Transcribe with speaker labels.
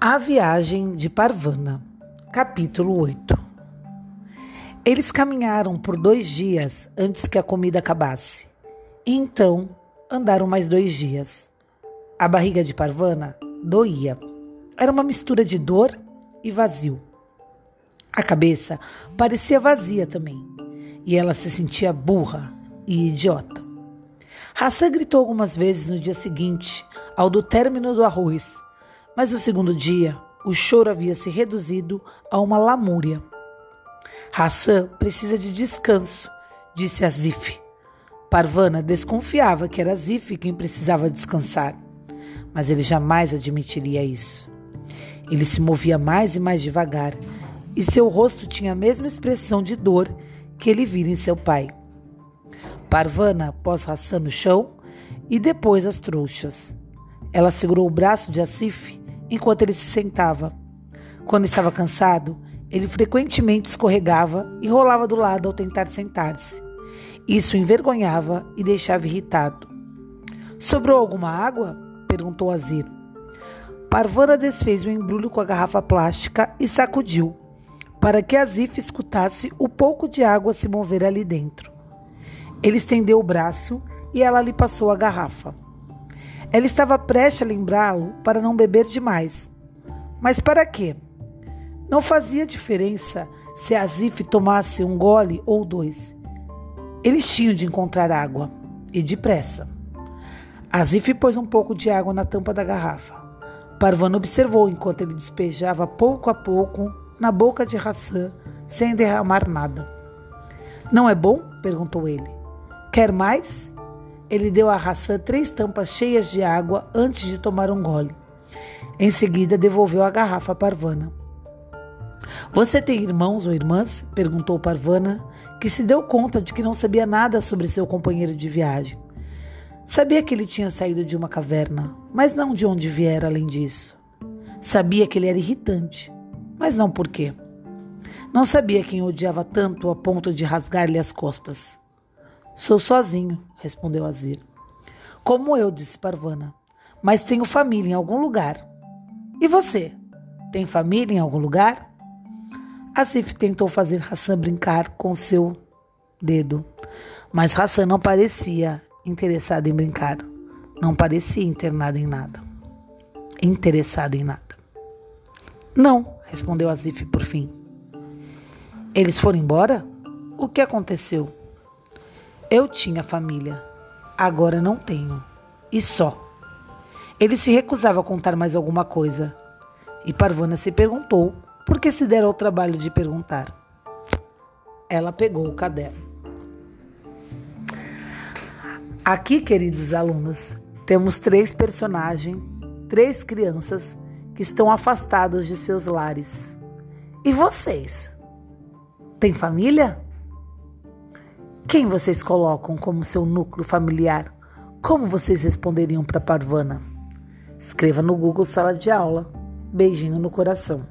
Speaker 1: A Viagem de Parvana, capítulo 8 Eles caminharam por dois dias antes que a comida acabasse. E então andaram mais dois dias. A barriga de Parvana doía. Era uma mistura de dor e vazio. A cabeça parecia vazia também. E ela se sentia burra e idiota. Hassan gritou algumas vezes no dia seguinte, ao do término do arroz mas no segundo dia, o choro havia se reduzido a uma lamúria. Hassan precisa de descanso, disse Azif. Parvana desconfiava que era Azif quem precisava descansar, mas ele jamais admitiria isso. Ele se movia mais e mais devagar, e seu rosto tinha a mesma expressão de dor que ele vira em seu pai. Parvana pôs Hassan no chão e depois as trouxas. Ela segurou o braço de Asif enquanto ele se sentava. Quando estava cansado, ele frequentemente escorregava e rolava do lado ao tentar sentar-se. Isso envergonhava e deixava irritado. Sobrou alguma água? perguntou Azir. Parvana desfez o embrulho com a garrafa plástica e sacudiu, para que Azif escutasse o pouco de água se mover ali dentro. Ele estendeu o braço e ela lhe passou a garrafa. Ela estava prestes a lembrá-lo para não beber demais. Mas para quê? Não fazia diferença se Azif tomasse um gole ou dois. Eles tinham de encontrar água, e depressa. Azif pôs um pouco de água na tampa da garrafa. Parvana observou enquanto ele despejava pouco a pouco na boca de Hassan, sem derramar nada. Não é bom? perguntou ele. Quer mais? Ele deu a Hassan três tampas cheias de água antes de tomar um gole. Em seguida, devolveu a garrafa a Parvana. Você tem irmãos ou irmãs? perguntou Parvana, que se deu conta de que não sabia nada sobre seu companheiro de viagem. Sabia que ele tinha saído de uma caverna, mas não de onde viera além disso. Sabia que ele era irritante, mas não por quê. Não sabia quem odiava tanto a ponto de rasgar-lhe as costas. Sou sozinho, respondeu Azir. Como eu, disse Parvana. Mas tenho família em algum lugar. E você? Tem família em algum lugar? Asif tentou fazer Hassan brincar com seu dedo, mas Hassan não parecia interessado em brincar. Não parecia internado em nada. Interessado em nada. Não, respondeu Asif por fim. Eles foram embora? O que aconteceu? Eu tinha família, agora não tenho. E só. Ele se recusava a contar mais alguma coisa. E Parvana se perguntou por que se dera ao trabalho de perguntar. Ela pegou o caderno. Aqui, queridos alunos, temos três personagens, três crianças que estão afastados de seus lares. E vocês? Tem família? Quem vocês colocam como seu núcleo familiar? Como vocês responderiam para Parvana? Escreva no Google Sala de Aula. Beijinho no coração.